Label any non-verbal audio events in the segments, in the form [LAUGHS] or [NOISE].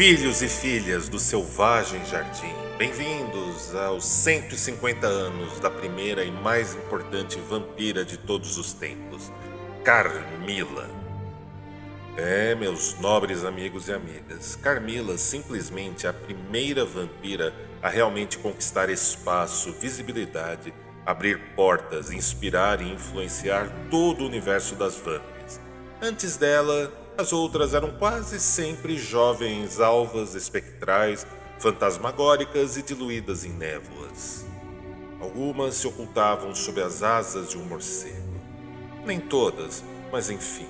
Filhos e filhas do selvagem jardim, bem-vindos aos 150 anos da primeira e mais importante vampira de todos os tempos, Carmila. É, meus nobres amigos e amigas, Carmila simplesmente é a primeira vampira a realmente conquistar espaço, visibilidade, abrir portas, inspirar e influenciar todo o universo das vampiras. Antes dela, as outras eram quase sempre jovens alvas espectrais, fantasmagóricas e diluídas em névoas. Algumas se ocultavam sob as asas de um morcego. Nem todas, mas enfim.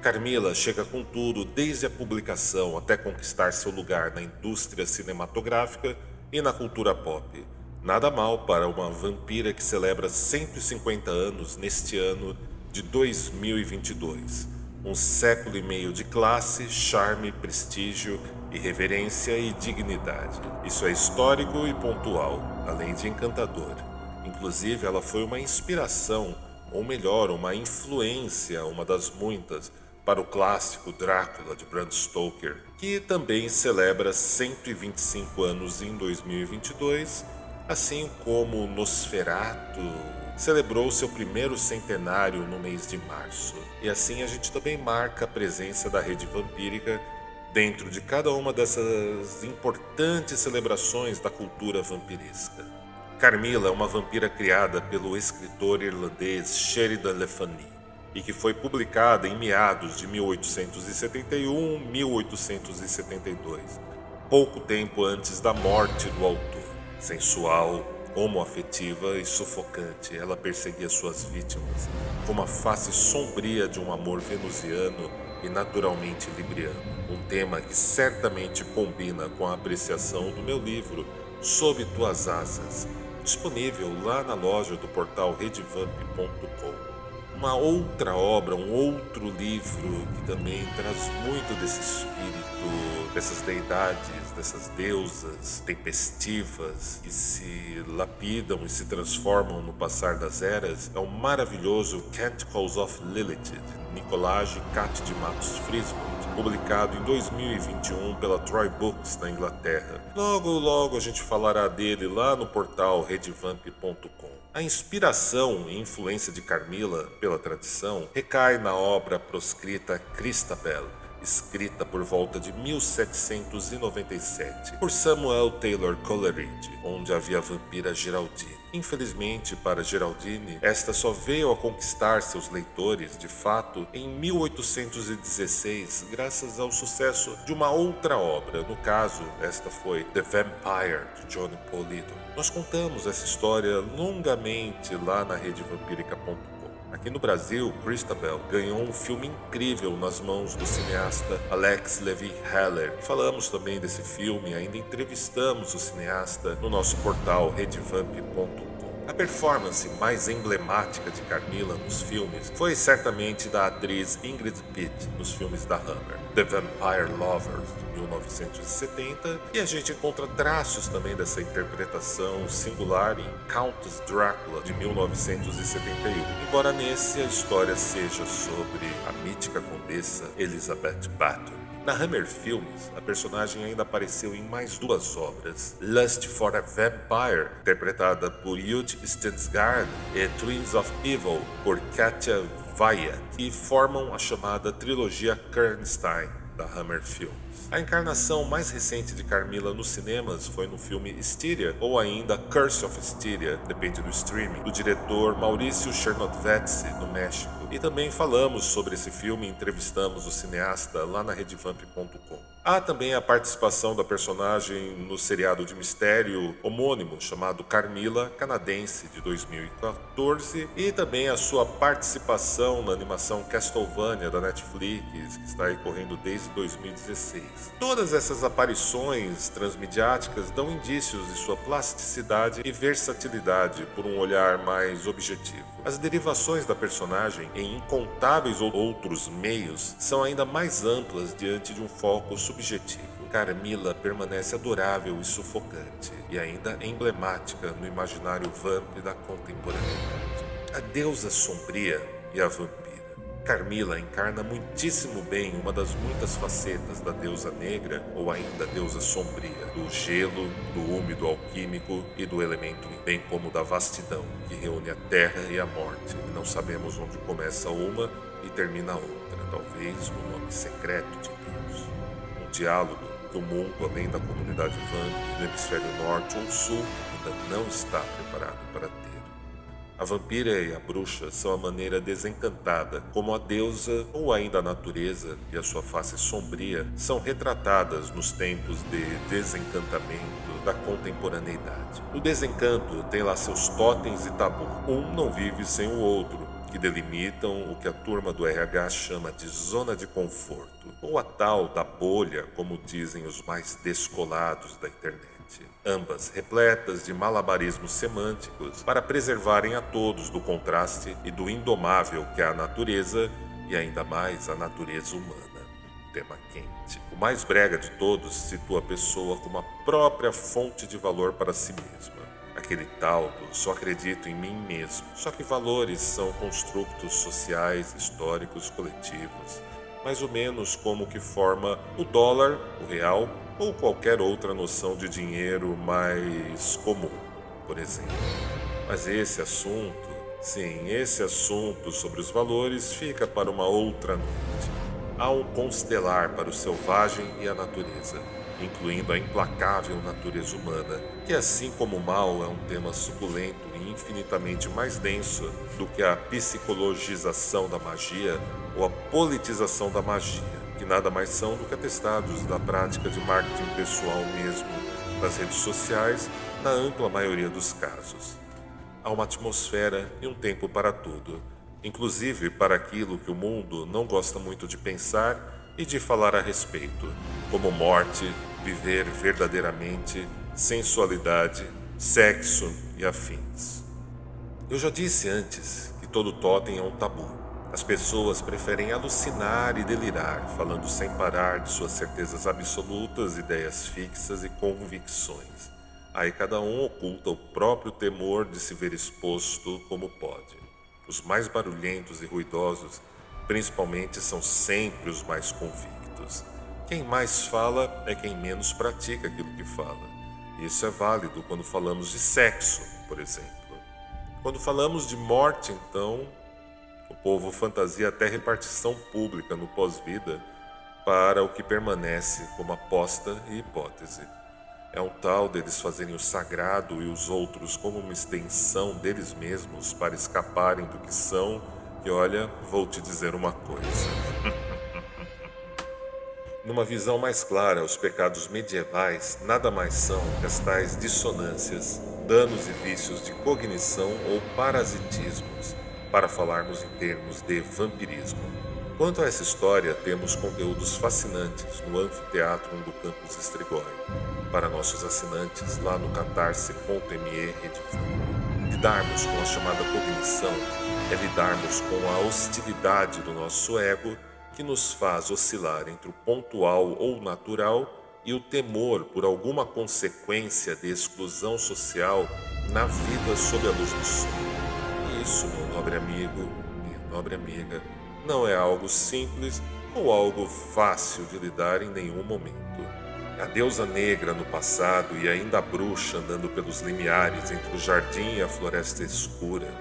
Carmila chega com tudo desde a publicação até conquistar seu lugar na indústria cinematográfica e na cultura pop. Nada mal para uma vampira que celebra 150 anos neste ano de 2022 um século e meio de classe, charme, prestígio, irreverência e dignidade. Isso é histórico e pontual, além de encantador. Inclusive, ela foi uma inspiração, ou melhor, uma influência, uma das muitas, para o clássico Drácula de Bram Stoker, que também celebra 125 anos em 2022, assim como Nosferatu celebrou seu primeiro centenário no mês de março. E assim a gente também marca a presença da rede vampírica dentro de cada uma dessas importantes celebrações da cultura vampiresca. Carmila é uma vampira criada pelo escritor irlandês Sheridan Le Fanu e que foi publicada em meados de 1871-1872, pouco tempo antes da morte do autor. Sensual, homoafetiva e sufocante, ela perseguia suas vítimas com uma face sombria de um amor venusiano e naturalmente libriano. Um tema que certamente combina com a apreciação do meu livro Sob Tuas Asas, disponível lá na loja do portal redvamp.com. Uma outra obra, um outro livro que também traz muito desse espírito, dessas deidades dessas deusas tempestivas que se lapidam e se transformam no passar das eras é o maravilhoso Canticles of Lilith, de Nicolage Cat de Matos Frismond, publicado em 2021 pela Troy Books na Inglaterra. Logo, logo a gente falará dele lá no portal redvamp.com. A inspiração e influência de Carmila pela tradição recai na obra proscrita Christabel, escrita por volta de 1797 por Samuel Taylor Coleridge, onde havia a vampira Geraldine. Infelizmente para Geraldine, esta só veio a conquistar seus leitores, de fato, em 1816, graças ao sucesso de uma outra obra. No caso, esta foi The Vampire, de John Polidor. Nós contamos essa história longamente lá na redevampírica.com. Aqui no Brasil, Christabel ganhou um filme incrível nas mãos do cineasta Alex Levi Heller. Falamos também desse filme, ainda entrevistamos o cineasta no nosso portal redvamp.com. A performance mais emblemática de Carmilla nos filmes foi certamente da atriz Ingrid Pitt nos filmes da Hammer, The Vampire Lovers, de 1970, e a gente encontra traços também dessa interpretação singular em Countess Drácula, de 1971, embora nesse a história seja sobre a mítica condessa Elizabeth Bathory. Na Hammer Films, a personagem ainda apareceu em mais duas obras: Lust for a Vampire, interpretada por Jud Stensgaard, e Twins of Evil, por Katja Wyatt, e formam a chamada trilogia Kernstein da Hammer Films. A encarnação mais recente de Carmilla nos cinemas foi no filme Styria, ou ainda Curse of Styria, depende do streaming, do diretor Maurício Chernotvetsky, no México. E também falamos sobre esse filme entrevistamos o cineasta lá na redevamp.com. Há também a participação da personagem no seriado de mistério homônimo chamado Carmila, canadense, de 2014, e também a sua participação na animação Castlevania da Netflix, que está aí correndo desde 2016. Todas essas aparições transmediáticas dão indícios de sua plasticidade e versatilidade por um olhar mais objetivo. As derivações da personagem em incontáveis outros meios são ainda mais amplas diante de um foco subjetivo. Carmila permanece adorável e sufocante, e ainda emblemática no imaginário vamp da contemporaneidade. A deusa sombria e a vampira. Carmila encarna muitíssimo bem uma das muitas facetas da deusa negra ou ainda deusa sombria, do gelo, do úmido alquímico e do elemento, bem como da vastidão, que reúne a terra e a morte, e não sabemos onde começa uma e termina outra, talvez o nome secreto de diálogo que o mundo, além da comunidade Van, do hemisfério norte ou sul, ainda não está preparado para ter. A vampira e a bruxa são a maneira desencantada como a deusa ou ainda a natureza e a sua face sombria são retratadas nos tempos de desencantamento da contemporaneidade. O desencanto tem lá seus totens e tabu. Um não vive sem o outro, que delimitam o que a turma do RH chama de zona de conforto, ou a tal da bolha, como dizem os mais descolados da internet ambas repletas de malabarismos semânticos para preservarem a todos do contraste e do indomável que é a natureza e ainda mais a natureza humana. Tema quente. O mais brega de todos situa a pessoa como a própria fonte de valor para si mesma. Aquele tal do só acredito em mim mesmo. Só que valores são construtos sociais, históricos, coletivos, mais ou menos como que forma o dólar, o real ou qualquer outra noção de dinheiro mais comum, por exemplo. Mas esse assunto, sim, esse assunto sobre os valores fica para uma outra noite. Há um constelar para o selvagem e a natureza, incluindo a implacável natureza humana, que, assim como o mal, é um tema suculento e infinitamente mais denso do que a psicologização da magia ou a politização da magia que nada mais são do que atestados da prática de marketing pessoal mesmo nas redes sociais, na ampla maioria dos casos. Há uma atmosfera e um tempo para tudo, inclusive para aquilo que o mundo não gosta muito de pensar e de falar a respeito, como morte, viver verdadeiramente, sensualidade, sexo e afins. Eu já disse antes que todo totem é um tabu. As pessoas preferem alucinar e delirar, falando sem parar de suas certezas absolutas, ideias fixas e convicções. Aí cada um oculta o próprio temor de se ver exposto como pode. Os mais barulhentos e ruidosos, principalmente, são sempre os mais convictos. Quem mais fala é quem menos pratica aquilo que fala. Isso é válido quando falamos de sexo, por exemplo. Quando falamos de morte, então, o povo fantasia até repartição pública no pós-vida para o que permanece como aposta e hipótese. É um tal deles fazerem o sagrado e os outros como uma extensão deles mesmos para escaparem do que são, que olha, vou te dizer uma coisa. [LAUGHS] Numa visão mais clara, os pecados medievais nada mais são que as tais dissonâncias, danos e vícios de cognição ou parasitismos para falarmos em termos de vampirismo. Quanto a essa história, temos conteúdos fascinantes no Anfiteatro do Campus Estrigói, para nossos assinantes lá no catarse.me Lidarmos com a chamada cognição é lidarmos com a hostilidade do nosso ego que nos faz oscilar entre o pontual ou natural e o temor por alguma consequência de exclusão social na vida sob a luz do sol isso, meu nobre amigo, minha nobre amiga, não é algo simples ou algo fácil de lidar em nenhum momento. A deusa negra no passado e ainda a bruxa andando pelos limiares entre o jardim e a floresta escura,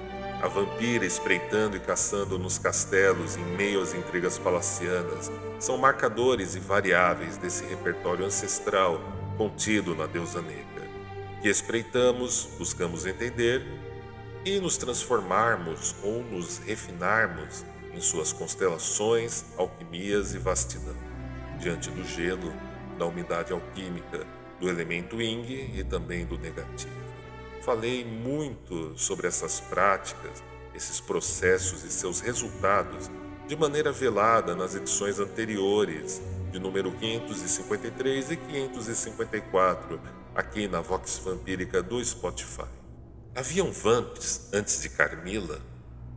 a vampira espreitando e caçando nos castelos em meio às intrigas palacianas, são marcadores e variáveis desse repertório ancestral contido na deusa negra, que espreitamos, buscamos entender e nos transformarmos ou nos refinarmos em suas constelações, alquimias e vastidão. Diante do gelo, da umidade alquímica, do elemento Ying e também do negativo. Falei muito sobre essas práticas, esses processos e seus resultados de maneira velada nas edições anteriores, de número 553 e 554, aqui na Vox Vampírica do Spotify. Haviam vamps antes de Carmila?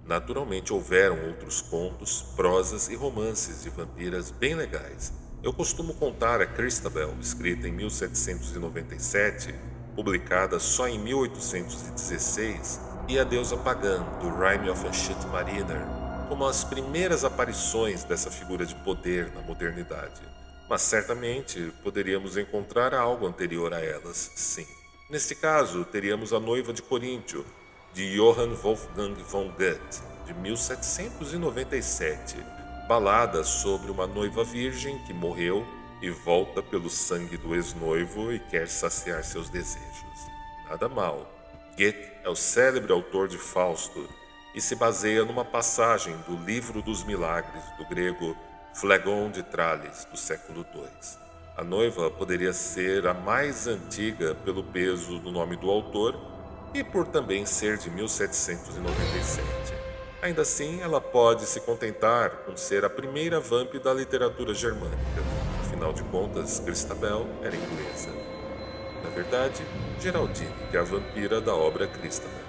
Naturalmente houveram outros contos, prosas e romances de vampiras bem legais. Eu costumo contar a Christabel, escrita em 1797, publicada só em 1816, e a deusa pagã, do Rime of a Shit Mariner, como as primeiras aparições dessa figura de poder na modernidade. Mas certamente poderíamos encontrar algo anterior a elas, sim. Neste caso, teríamos a noiva de Coríntio, de Johann Wolfgang von Goethe, de 1797, balada sobre uma noiva virgem que morreu e volta pelo sangue do ex-noivo e quer saciar seus desejos. Nada mal. Goethe é o célebre autor de Fausto e se baseia numa passagem do Livro dos Milagres, do grego Phlegon de Trales, do século II. A noiva poderia ser a mais antiga pelo peso do nome do autor e por também ser de 1797. Ainda assim, ela pode se contentar com ser a primeira vamp da literatura germânica. Afinal de contas, Christabel era inglesa. Na verdade, Geraldine, que é a vampira da obra Christabel.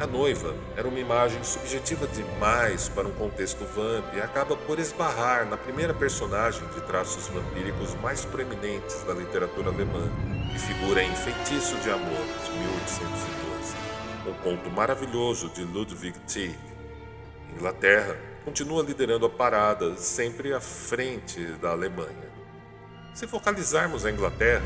A noiva era uma imagem subjetiva demais para um contexto vamp e acaba por esbarrar na primeira personagem de traços vampíricos mais proeminentes da literatura alemã, que figura em Feitiço de Amor, de 1812, um conto maravilhoso de Ludwig Tieck. Inglaterra continua liderando a parada, sempre à frente da Alemanha. Se focalizarmos a Inglaterra,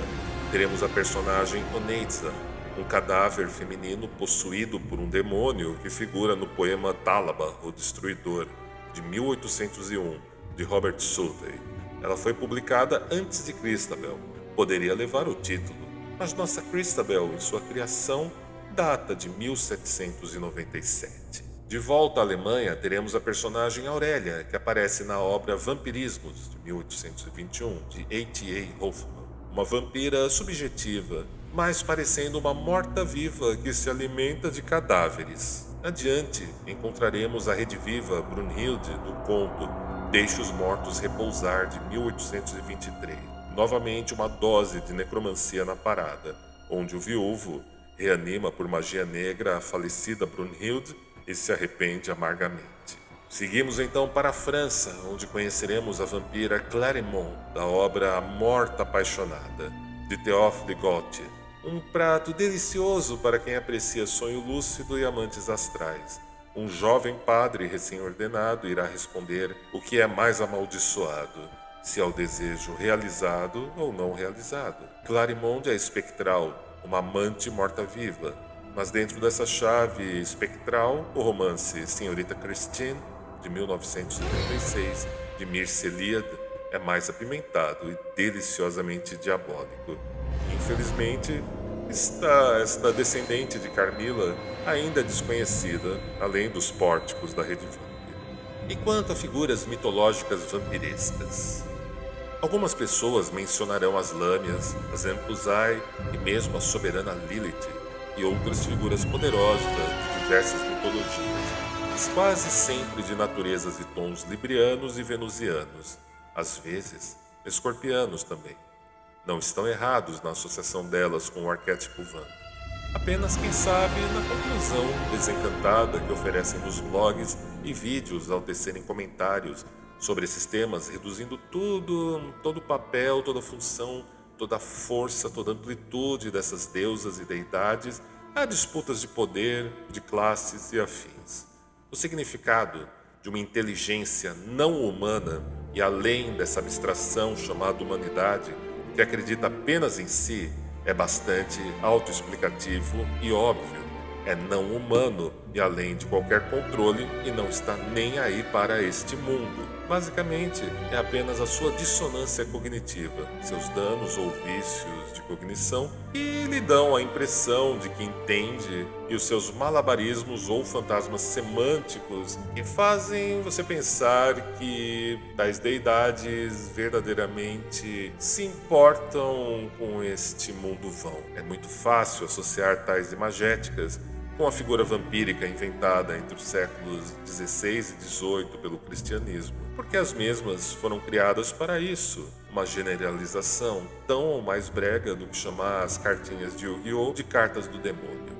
teremos a personagem Oneiza, um cadáver feminino possuído por um demônio que figura no poema Tálaba, o Destruidor, de 1801, de Robert Southey. Ela foi publicada antes de Christabel. Poderia levar o título, mas nossa Christabel, em sua criação, data de 1797. De volta à Alemanha, teremos a personagem Aurélia, que aparece na obra Vampirismos, de 1821, de A.T.A. Hoffman. Uma vampira subjetiva, mas parecendo uma morta-viva que se alimenta de cadáveres. Adiante, encontraremos a rediviva Brunhilde do conto Deixe os Mortos Repousar, de 1823. Novamente, uma dose de necromancia na parada, onde o viúvo reanima por magia negra a falecida Brunhilde e se arrepende amargamente. Seguimos então para a França, onde conheceremos a vampira Clarimont, da obra A Morta Apaixonada, de Théophile Gautier. Um prato delicioso para quem aprecia sonho lúcido e amantes astrais. Um jovem padre recém-ordenado irá responder o que é mais amaldiçoado, se é o desejo realizado ou não realizado. Clarimond é espectral, uma amante morta-viva, mas dentro dessa chave espectral, o romance Senhorita Christine, de 1936, de Mircea Eliade, é mais apimentado e deliciosamente diabólico. Infelizmente, está esta descendente de Carmila ainda desconhecida, além dos pórticos da rede Vamp. E quanto a figuras mitológicas vampirescas? Algumas pessoas mencionarão as lâmias, as Empuzai e mesmo a soberana Lilith e outras figuras poderosas de diversas mitologias, mas quase sempre de naturezas e tons librianos e venusianos, às vezes escorpianos também não estão errados na associação delas com o arquétipo Van. Apenas, quem sabe, na conclusão desencantada que oferecem nos blogs e vídeos ao tecerem comentários sobre esses temas, reduzindo tudo, todo o papel, toda a função, toda a força, toda a amplitude dessas deusas e deidades a disputas de poder, de classes e afins. O significado de uma inteligência não humana e além dessa abstração chamada humanidade que acredita apenas em si, é bastante autoexplicativo e óbvio. É não humano e além de qualquer controle e não está nem aí para este mundo. Basicamente, é apenas a sua dissonância cognitiva, seus danos ou vícios de cognição que lhe dão a impressão de que entende e os seus malabarismos ou fantasmas semânticos que fazem você pensar que tais deidades verdadeiramente se importam com este mundo vão. É muito fácil associar tais imagéticas com a figura vampírica inventada entre os séculos XVI e XVIII pelo cristianismo, porque as mesmas foram criadas para isso, uma generalização tão ou mais brega do que chamar as cartinhas de Yu-Gi-Oh! de cartas do demônio.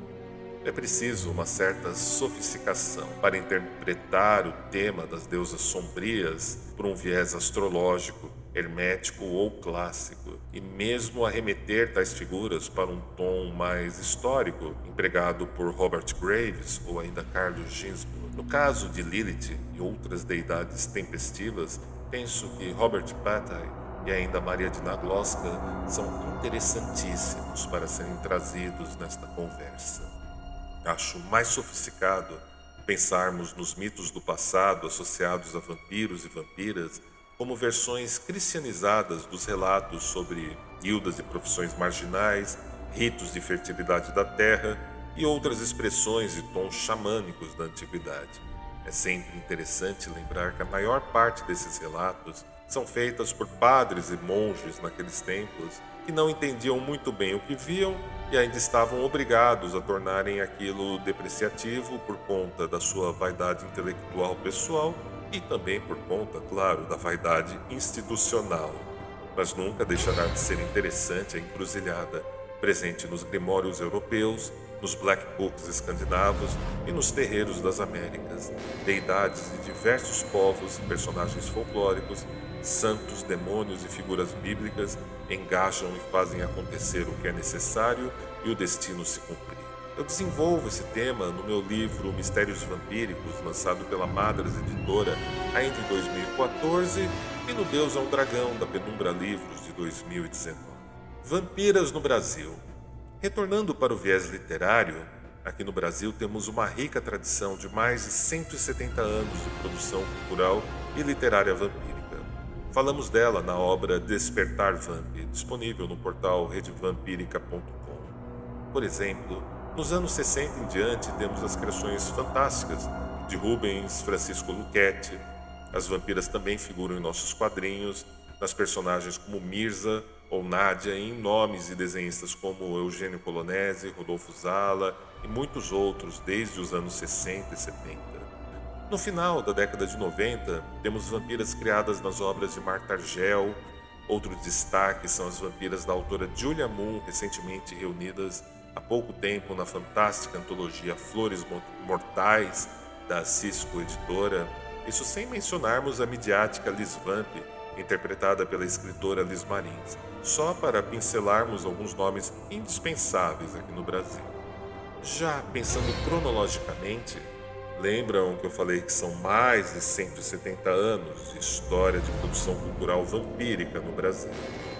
É preciso uma certa sofisticação para interpretar o tema das deusas sombrias por um viés astrológico hermético ou clássico, e mesmo arremeter tais figuras para um tom mais histórico, empregado por Robert Graves ou ainda Carlos Ginsburg. No caso de Lilith e outras deidades tempestivas, penso que Robert Bataille e ainda Maria de Nagloska são interessantíssimos para serem trazidos nesta conversa. Acho mais sofisticado pensarmos nos mitos do passado associados a vampiros e vampiras como versões cristianizadas dos relatos sobre guildas e profissões marginais, ritos de fertilidade da terra e outras expressões e tons xamânicos da antiguidade. É sempre interessante lembrar que a maior parte desses relatos são feitas por padres e monges naqueles tempos que não entendiam muito bem o que viam e ainda estavam obrigados a tornarem aquilo depreciativo por conta da sua vaidade intelectual pessoal e também por conta, claro, da vaidade institucional. Mas nunca deixará de ser interessante a encruzilhada presente nos grimórios europeus, nos black books escandinavos e nos terreiros das Américas. Deidades de diversos povos, personagens folclóricos, santos, demônios e figuras bíblicas engajam e fazem acontecer o que é necessário e o destino se cumprir. Eu desenvolvo esse tema no meu livro Mistérios Vampíricos, lançado pela Madras Editora ainda em 2014, e no Deus é um Dragão, da Penumbra Livros, de 2019. Vampiras no Brasil. Retornando para o viés literário, aqui no Brasil temos uma rica tradição de mais de 170 anos de produção cultural e literária vampírica. Falamos dela na obra Despertar Vamp, disponível no portal redevampírica.com. Por exemplo, nos anos 60 em diante, temos as criações fantásticas de Rubens, Francisco Luchetti. As vampiras também figuram em nossos quadrinhos, nas personagens como Mirza ou Nádia, em nomes e desenhistas como Eugênio Polonese, Rodolfo Zala e muitos outros desde os anos 60 e 70. No final da década de 90, temos vampiras criadas nas obras de Marta Argel. Outro destaque são as vampiras da autora Julia Moon, recentemente reunidas há pouco tempo na fantástica antologia Flores Mortais da Cisco Editora, isso sem mencionarmos a midiática Liz Vamp, interpretada pela escritora Liz Marins, só para pincelarmos alguns nomes indispensáveis aqui no Brasil. Já pensando cronologicamente, lembram que eu falei que são mais de 170 anos de história de produção cultural vampírica no Brasil.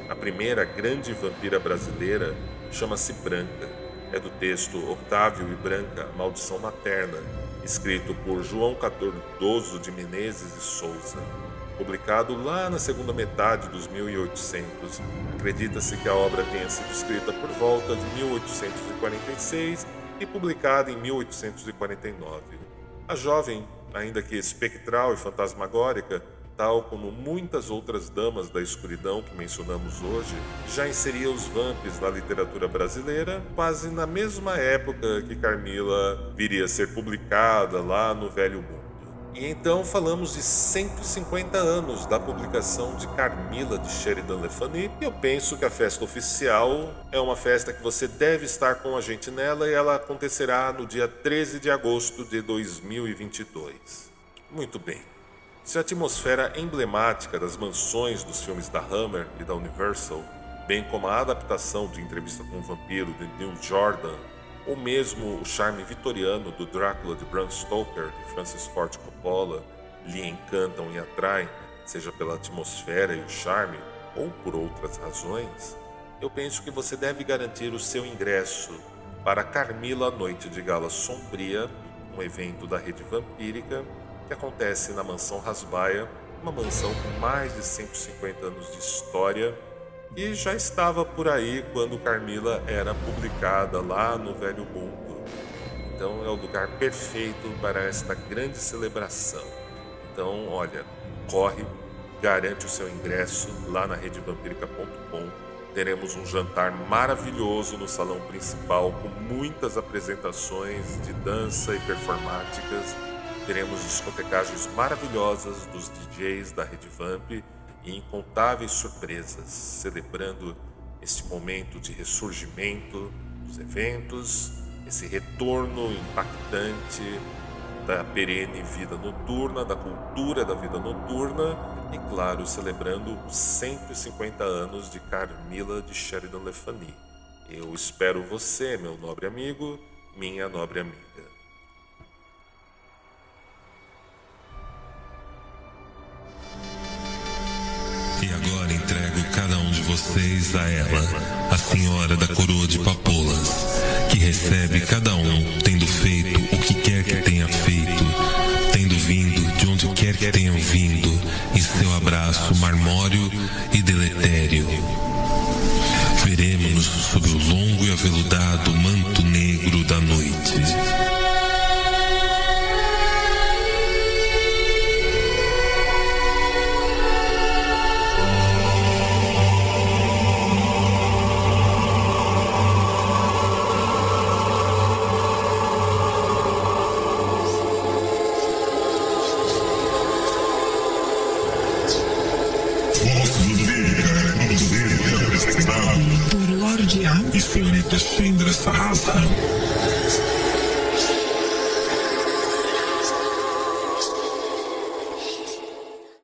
A primeira grande vampira brasileira chama-se Branca é do texto Octávio e Branca, Maldição Materna, escrito por João Cardoso de Menezes e Souza. Publicado lá na segunda metade dos 1800, acredita-se que a obra tenha sido escrita por volta de 1846 e publicada em 1849. A jovem, ainda que espectral e fantasmagórica, tal como muitas outras damas da escuridão que mencionamos hoje, já inseria os vamps na literatura brasileira quase na mesma época que Carmila viria a ser publicada lá no Velho Mundo. E então falamos de 150 anos da publicação de Carmila de Sheridan Le Fanu, e eu penso que a festa oficial é uma festa que você deve estar com a gente nela e ela acontecerá no dia 13 de agosto de 2022. Muito bem. Se a atmosfera emblemática das mansões dos filmes da Hammer e da Universal, bem como a adaptação de Entrevista com o Vampiro de Neil Jordan, ou mesmo o charme vitoriano do Drácula de Bram Stoker de Francis Ford Coppola, lhe encantam e atraem, seja pela atmosfera e o charme, ou por outras razões, eu penso que você deve garantir o seu ingresso para Carmila Noite de Gala Sombria, um evento da rede vampírica que acontece na Mansão Rasbaia, uma mansão com mais de 150 anos de história e já estava por aí quando Carmila era publicada lá no Velho Mundo. Então é o lugar perfeito para esta grande celebração. Então, olha, corre, garante o seu ingresso lá na redevampírica.com. Teremos um jantar maravilhoso no salão principal com muitas apresentações de dança e performáticas. Teremos discotecagens maravilhosas dos DJs da Rede Vamp e incontáveis surpresas, celebrando este momento de ressurgimento dos eventos, esse retorno impactante da perene vida noturna, da cultura da vida noturna e, claro, celebrando os 150 anos de Carmila de Sheridan Le Fanu. Eu espero você, meu nobre amigo, minha nobre amiga. Entrego cada um de vocês a ela, a senhora da coroa de papoulas, que recebe cada um tendo feito o que quer que tenha feito, tendo vindo de onde quer que tenham vindo, em seu abraço marmório e deletério. Veremos-nos sob o longo e aveludado manto negro da noite. Por Lorde A e senhorita Chandra Sahasra.